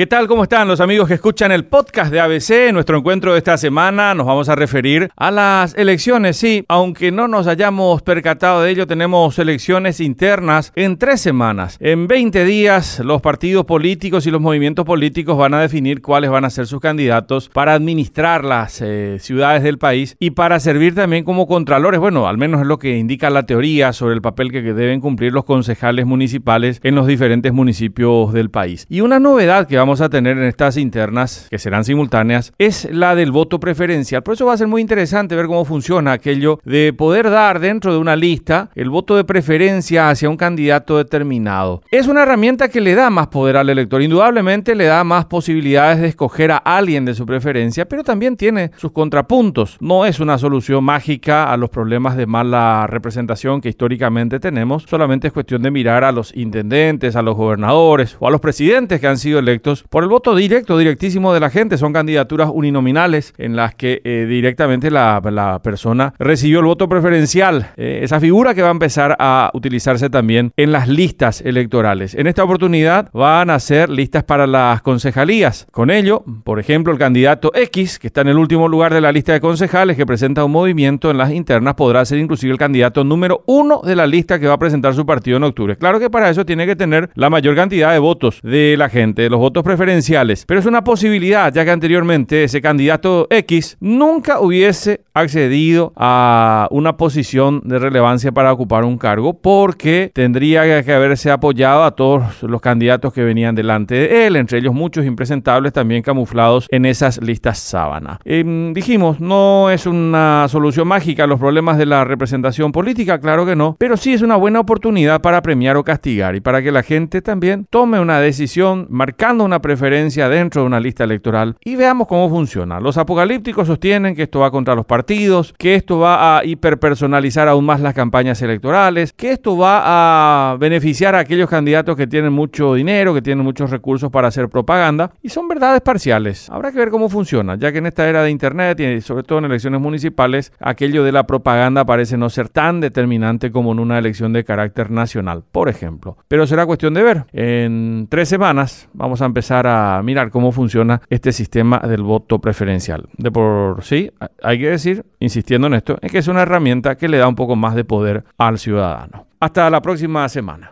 ¿Qué tal? ¿Cómo están los amigos que escuchan el podcast de ABC? Nuestro encuentro de esta semana nos vamos a referir a las elecciones. Sí, aunque no nos hayamos percatado de ello, tenemos elecciones internas en tres semanas. En 20 días los partidos políticos y los movimientos políticos van a definir cuáles van a ser sus candidatos para administrar las eh, ciudades del país y para servir también como contralores. Bueno, al menos es lo que indica la teoría sobre el papel que deben cumplir los concejales municipales en los diferentes municipios del país. Y una novedad que vamos a tener en estas internas, que serán simultáneas, es la del voto preferencial. Por eso va a ser muy interesante ver cómo funciona aquello de poder dar dentro de una lista el voto de preferencia hacia un candidato determinado. Es una herramienta que le da más poder al elector, indudablemente le da más posibilidades de escoger a alguien de su preferencia, pero también tiene sus contrapuntos. No es una solución mágica a los problemas de mala representación que históricamente tenemos, solamente es cuestión de mirar a los intendentes, a los gobernadores o a los presidentes que han sido electos por el voto directo, directísimo de la gente. Son candidaturas uninominales en las que eh, directamente la, persona recibió el voto preferencial. Eh, esa figura que va a empezar a utilizarse también en las listas electorales. En esta oportunidad van a ser listas para las concejalías. Con ello, por ejemplo, el candidato X, que está en el último lugar de la lista de concejales, que presenta un movimiento en las internas, podrá ser inclusive el candidato número uno de la lista que va a presentar su partido en octubre. Claro que para eso tiene que tener la mayor cantidad de votos de la gente, de los votos preferenciales, pero es una posibilidad, ya que anteriormente ese candidato X nunca hubiese accedido a una posición de relevancia para ocupar un cargo porque tendría que haberse apoyado a todos los candidatos que venían delante de él, entre ellos muchos impresentables también camuflados en esas listas sábana. Em, dijimos, no es una solución mágica a los problemas de la representación política, claro que no, pero sí es una buena oportunidad para premiar o castigar y para que la gente también tome una decisión marcando una preferencia dentro de una lista electoral y veamos cómo funciona. Los apocalípticos sostienen que esto va contra los partidos, que esto va a hiperpersonalizar aún más las campañas electorales, que esto va a beneficiar a aquellos candidatos que tienen mucho dinero, que tienen muchos recursos para hacer propaganda y son verdades parciales. Habrá que ver cómo funciona, ya que en esta era de internet y sobre todo en elecciones municipales, aquello de la propaganda parece no ser tan determinante como en una elección de carácter nacional, por ejemplo. Pero será cuestión de ver. En tres semanas vamos a empezar a mirar cómo funciona este sistema del voto preferencial. De por sí, hay que decir, insistiendo en esto, es que es una herramienta que le da un poco más de poder al ciudadano. Hasta la próxima semana.